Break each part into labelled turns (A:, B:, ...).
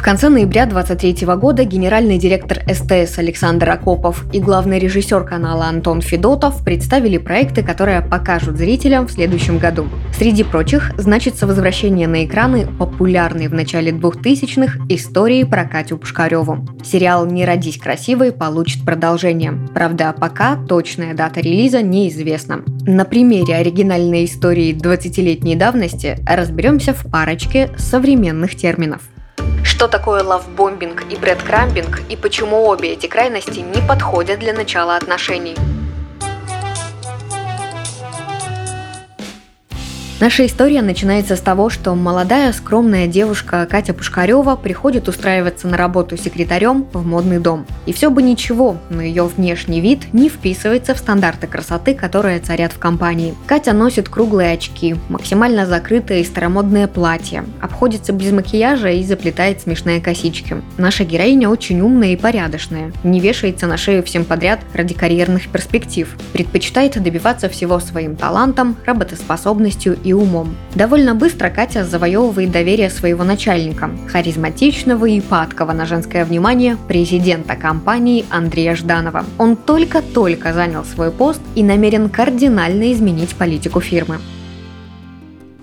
A: В конце ноября 2023 года генеральный директор СТС Александр Акопов и главный режиссер канала Антон Федотов представили проекты, которые покажут зрителям в следующем году. Среди прочих значится возвращение на экраны популярной в начале 2000-х истории про Катю Пушкареву. Сериал «Не родись красивой» получит продолжение. Правда, пока точная дата релиза неизвестна. На примере оригинальной истории 20-летней давности разберемся в парочке современных терминов. Что такое лавбомбинг и брэдкрамбинг и почему обе эти крайности не подходят для начала отношений? Наша история начинается с того, что молодая скромная девушка Катя Пушкарева приходит устраиваться на работу секретарем в модный дом. И все бы ничего, но ее внешний вид не вписывается в стандарты красоты, которые царят в компании. Катя носит круглые очки, максимально закрытое и старомодное платье, обходится без макияжа и заплетает смешные косички. Наша героиня очень умная и порядочная, не вешается на шею всем подряд ради карьерных перспектив, предпочитает добиваться всего своим талантом, работоспособностью и и умом. Довольно быстро Катя завоевывает доверие своего начальника, харизматичного и падкого на женское внимание президента компании Андрея Жданова. Он только-только занял свой пост и намерен кардинально изменить политику фирмы.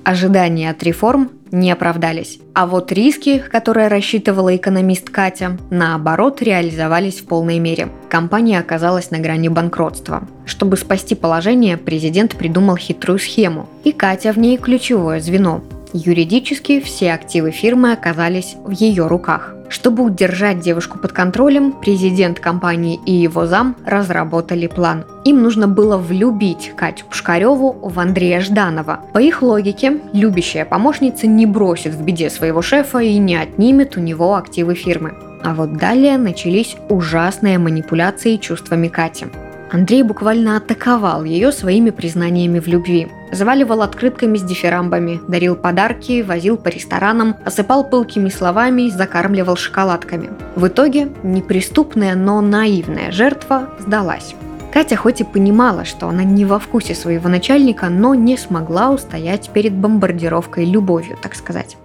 A: Ожидания от реформ не оправдались. А вот риски, которые рассчитывала экономист Катя, наоборот, реализовались в полной мере. Компания оказалась на грани банкротства. Чтобы спасти положение, президент придумал хитрую схему, и Катя в ней ключевое звено. Юридически все активы фирмы оказались в ее руках. Чтобы удержать девушку под контролем, президент компании и его зам разработали план. Им нужно было влюбить Катю Пушкареву в Андрея Жданова. По их логике, любящая помощница не бросит в беде своего шефа и не отнимет у него активы фирмы. А вот далее начались ужасные манипуляции чувствами Кати. Андрей буквально атаковал ее своими признаниями в любви. Заваливал открытками с дифирамбами, дарил подарки, возил по ресторанам, осыпал пылкими словами, закармливал шоколадками. В итоге неприступная, но наивная жертва сдалась. Катя хоть и понимала, что она не во вкусе своего начальника, но не смогла устоять перед бомбардировкой любовью, так сказать.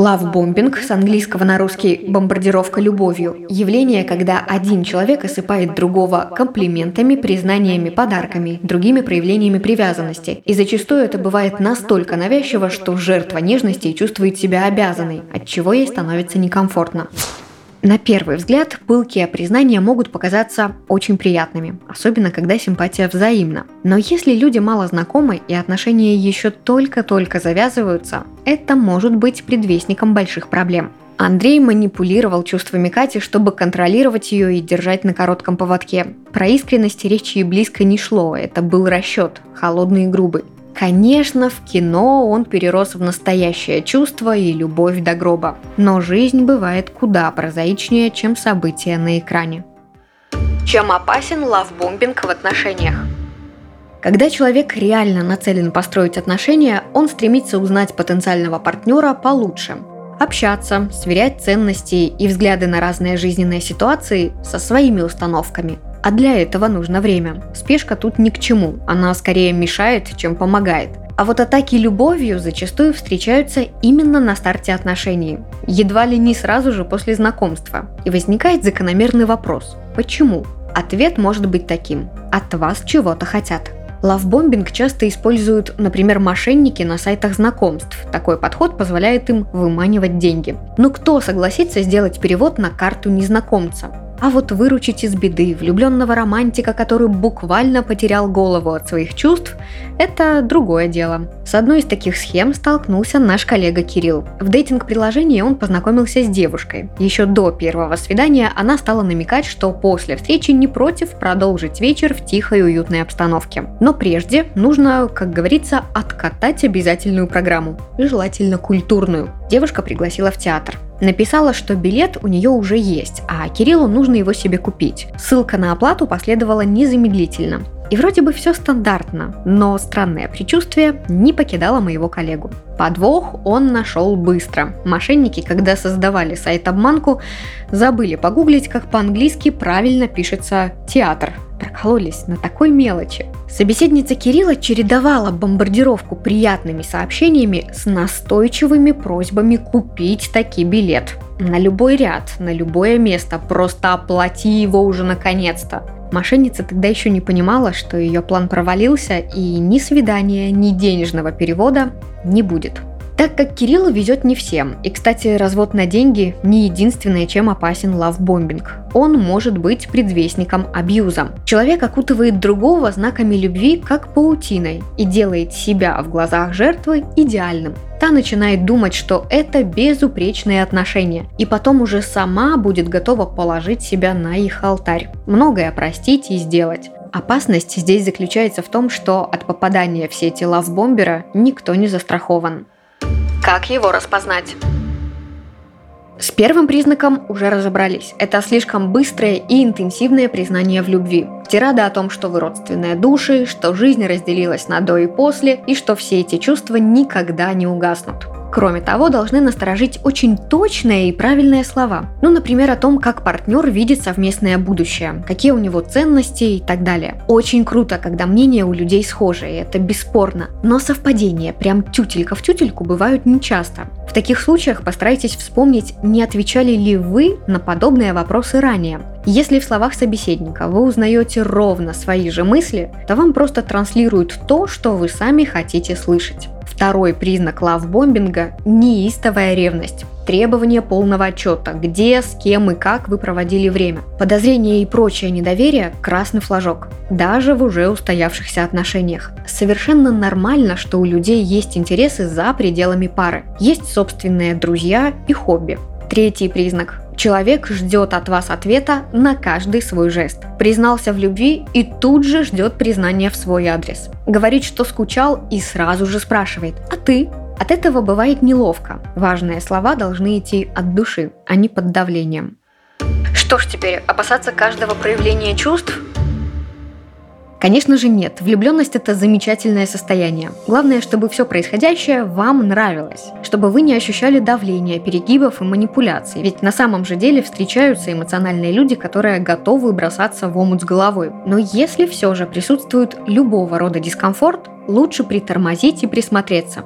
A: Лавбомбинг с английского на русский «бомбардировка любовью» – явление, когда один человек осыпает другого комплиментами, признаниями, подарками, другими проявлениями привязанности. И зачастую это бывает настолько навязчиво, что жертва нежности чувствует себя обязанной, от чего ей становится некомфортно. На первый взгляд, пылкие признания могут показаться очень приятными, особенно когда симпатия взаимна. Но если люди мало знакомы и отношения еще только-только завязываются, это может быть предвестником больших проблем. Андрей манипулировал чувствами Кати, чтобы контролировать ее и держать на коротком поводке. Про искренность речи и близко не шло, это был расчет, холодный и грубый. Конечно, в кино он перерос в настоящее чувство и любовь до гроба. Но жизнь бывает куда прозаичнее, чем события на экране. Чем опасен лавбомбинг в отношениях? Когда человек реально нацелен построить отношения, он стремится узнать потенциального партнера получше, общаться, сверять ценности и взгляды на разные жизненные ситуации со своими установками – а для этого нужно время. Спешка тут ни к чему, она скорее мешает, чем помогает. А вот атаки любовью зачастую встречаются именно на старте отношений, едва ли не сразу же после знакомства. И возникает закономерный вопрос – почему? Ответ может быть таким – от вас чего-то хотят. Лавбомбинг часто используют, например, мошенники на сайтах знакомств. Такой подход позволяет им выманивать деньги. Но кто согласится сделать перевод на карту незнакомца? А вот выручить из беды влюбленного романтика, который буквально потерял голову от своих чувств, это другое дело. С одной из таких схем столкнулся наш коллега Кирилл. В дейтинг-приложении он познакомился с девушкой. Еще до первого свидания она стала намекать, что после встречи не против продолжить вечер в тихой уютной обстановке. Но прежде нужно, как говорится, откатать обязательную программу, желательно культурную. Девушка пригласила в театр. Написала, что билет у нее уже есть, а Кириллу нужно его себе купить. Ссылка на оплату последовала незамедлительно. И вроде бы все стандартно, но странное предчувствие не покидало моего коллегу. Подвох он нашел быстро. Мошенники, когда создавали сайт-обманку, забыли погуглить, как по-английски правильно пишется «театр». Прокололись на такой мелочи. Собеседница Кирилла чередовала бомбардировку приятными сообщениями с настойчивыми просьбами купить таки билет. На любой ряд, на любое место, просто оплати его уже наконец-то. Мошенница тогда еще не понимала, что ее план провалился и ни свидания, ни денежного перевода не будет. Так как Кириллу везет не всем. И, кстати, развод на деньги не единственное, чем опасен лавбомбинг. Он может быть предвестником абьюза. Человек окутывает другого знаками любви, как паутиной, и делает себя в глазах жертвы идеальным. Та начинает думать, что это безупречные отношения, и потом уже сама будет готова положить себя на их алтарь. Многое простить и сделать. Опасность здесь заключается в том, что от попадания в сети лавбомбера никто не застрахован.
B: Как его распознать?
A: С первым признаком уже разобрались. Это слишком быстрое и интенсивное признание в любви. Тирада о том, что вы родственные души, что жизнь разделилась на до и после, и что все эти чувства никогда не угаснут. Кроме того, должны насторожить очень точные и правильные слова. Ну, например, о том, как партнер видит совместное будущее, какие у него ценности и так далее. Очень круто, когда мнения у людей схожие, это бесспорно. Но совпадения, прям тютелька в тютельку, бывают нечасто. В таких случаях постарайтесь вспомнить, не отвечали ли вы на подобные вопросы ранее. Если в словах собеседника вы узнаете ровно свои же мысли, то вам просто транслируют то, что вы сами хотите слышать. Второй признак лавбомбинга – неистовая ревность. Требование полного отчета, где, с кем и как вы проводили время. Подозрение и прочее недоверие – красный флажок. Даже в уже устоявшихся отношениях. Совершенно нормально, что у людей есть интересы за пределами пары. Есть собственные друзья и хобби. Третий признак Человек ждет от вас ответа на каждый свой жест. Признался в любви и тут же ждет признания в свой адрес. Говорит, что скучал и сразу же спрашивает «А ты?». От этого бывает неловко. Важные слова должны идти от души, а не под давлением.
B: Что ж теперь, опасаться каждого проявления чувств?
A: Конечно же нет, влюбленность это замечательное состояние. Главное, чтобы все происходящее вам нравилось, чтобы вы не ощущали давления, перегибов и манипуляций. Ведь на самом же деле встречаются эмоциональные люди, которые готовы бросаться в омут с головой. Но если все же присутствует любого рода дискомфорт, лучше притормозить и присмотреться.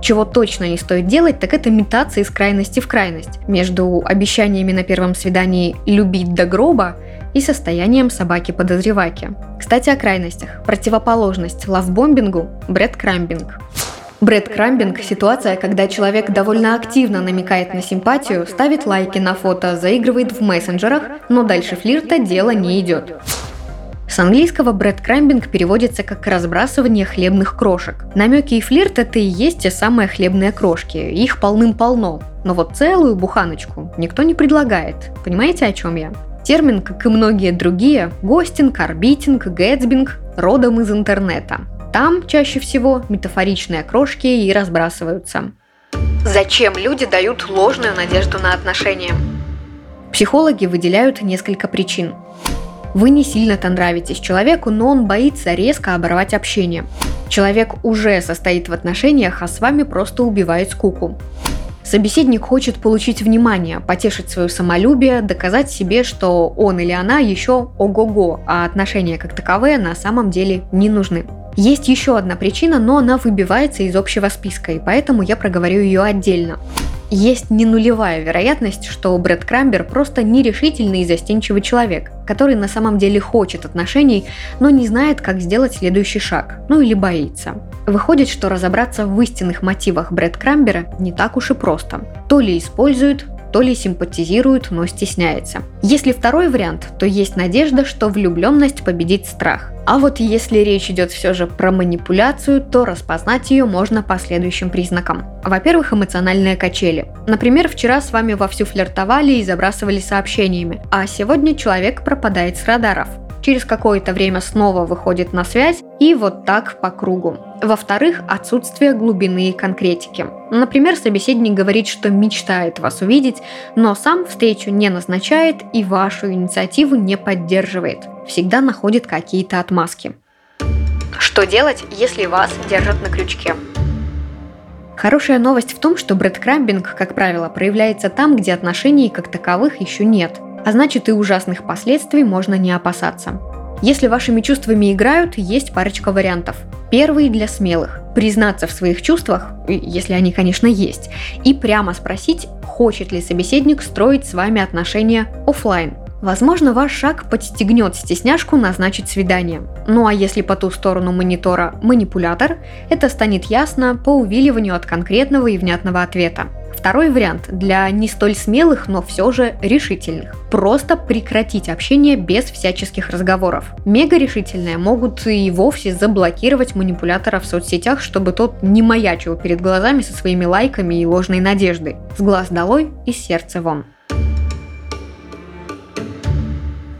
A: Чего точно не стоит делать, так это метаться из крайности в крайность. Между обещаниями на первом свидании любить до гроба и состоянием собаки-подозреваки. Кстати, о крайностях. Противоположность лавбомбингу – бредкрамбинг. Бредкрамбинг – ситуация, когда человек довольно активно намекает на симпатию, ставит лайки на фото, заигрывает в мессенджерах, но дальше флирта дело не идет. С английского бредкрамбинг переводится как разбрасывание хлебных крошек. Намеки и флирт это и есть те самые хлебные крошки. Их полным-полно. Но вот целую буханочку никто не предлагает. Понимаете, о чем я? Термин, как и многие другие, гостинг, орбитинг, гэтсбинг, родом из интернета. Там чаще всего метафоричные крошки и разбрасываются.
B: Зачем люди дают ложную надежду на отношения?
A: Психологи выделяют несколько причин. Вы не сильно-то нравитесь человеку, но он боится резко оборвать общение. Человек уже состоит в отношениях, а с вами просто убивает скуку. Собеседник хочет получить внимание, потешить свое самолюбие, доказать себе, что он или она еще ого-го, а отношения как таковые на самом деле не нужны. Есть еще одна причина, но она выбивается из общего списка, и поэтому я проговорю ее отдельно. Есть не нулевая вероятность, что Брэд Крамбер просто нерешительный и застенчивый человек, который на самом деле хочет отношений, но не знает, как сделать следующий шаг, ну или боится. Выходит, что разобраться в истинных мотивах Брэд Крамбера не так уж и просто. То ли используют, то ли симпатизирует, но стесняется. Если второй вариант, то есть надежда, что влюбленность победит страх. А вот если речь идет все же про манипуляцию, то распознать ее можно по следующим признакам. Во-первых, эмоциональные качели. Например, вчера с вами вовсю флиртовали и забрасывали сообщениями, а сегодня человек пропадает с радаров через какое-то время снова выходит на связь и вот так по кругу. Во-вторых, отсутствие глубины и конкретики. Например, собеседник говорит, что мечтает вас увидеть, но сам встречу не назначает и вашу инициативу не поддерживает. Всегда находит какие-то отмазки.
B: Что делать, если вас держат на крючке?
A: Хорошая новость в том, что брэдкрамбинг, как правило, проявляется там, где отношений как таковых еще нет, а значит и ужасных последствий можно не опасаться. Если вашими чувствами играют, есть парочка вариантов. Первый для смелых – признаться в своих чувствах, если они, конечно, есть, и прямо спросить, хочет ли собеседник строить с вами отношения офлайн. Возможно, ваш шаг подстегнет стесняшку назначить свидание. Ну а если по ту сторону монитора манипулятор, это станет ясно по увиливанию от конкретного и внятного ответа. Второй вариант для не столь смелых, но все же решительных. Просто прекратить общение без всяческих разговоров. Мега решительные могут и вовсе заблокировать манипулятора в соцсетях, чтобы тот не маячил перед глазами со своими лайками и ложной надеждой. С глаз долой и сердце вон.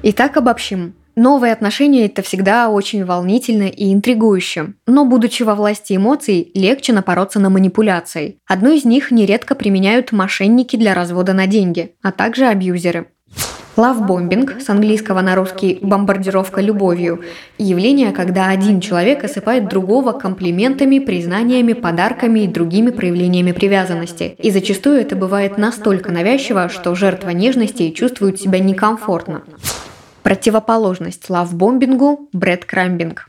A: Итак, обобщим. Новые отношения – это всегда очень волнительно и интригующе. Но, будучи во власти эмоций, легче напороться на манипуляции. Одну из них нередко применяют мошенники для развода на деньги, а также абьюзеры. Лавбомбинг, с английского на русский «бомбардировка любовью» – явление, когда один человек осыпает другого комплиментами, признаниями, подарками и другими проявлениями привязанности. И зачастую это бывает настолько навязчиво, что жертва нежности чувствует себя некомфортно. Противоположность лавбомбингу – брэдкрамбинг.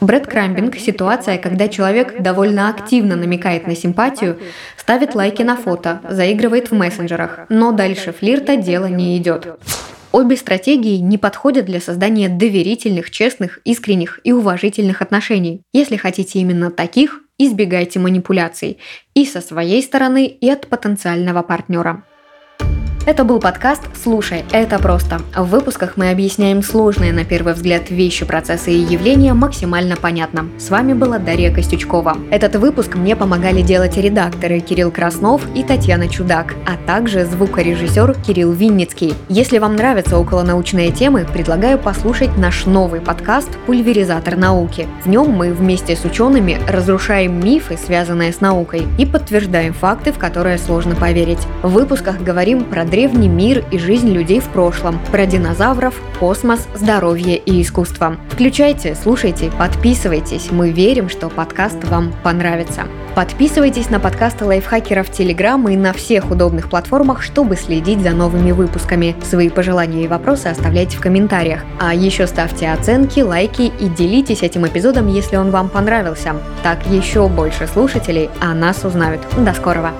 A: Брэдкрамбинг – ситуация, когда человек довольно активно намекает на симпатию, ставит лайки на фото, заигрывает в мессенджерах, но дальше флирта дело не идет. Обе стратегии не подходят для создания доверительных, честных, искренних и уважительных отношений. Если хотите именно таких, избегайте манипуляций и со своей стороны, и от потенциального партнера. Это был подкаст «Слушай, это просто». В выпусках мы объясняем сложные на первый взгляд вещи, процессы и явления максимально понятно. С вами была Дарья Костючкова. Этот выпуск мне помогали делать редакторы Кирилл Краснов и Татьяна Чудак, а также звукорежиссер Кирилл Винницкий. Если вам нравятся околонаучные темы, предлагаю послушать наш новый подкаст «Пульверизатор науки». В нем мы вместе с учеными разрушаем мифы, связанные с наукой, и подтверждаем факты, в которые сложно поверить. В выпусках говорим про древний мир и жизнь людей в прошлом, про динозавров, космос, здоровье и искусство. Включайте, слушайте, подписывайтесь. Мы верим, что подкаст вам понравится. Подписывайтесь на подкасты лайфхакеров Телеграм и на всех удобных платформах, чтобы следить за новыми выпусками. Свои пожелания и вопросы оставляйте в комментариях. А еще ставьте оценки, лайки и делитесь этим эпизодом, если он вам понравился. Так еще больше слушателей о нас узнают. До скорого!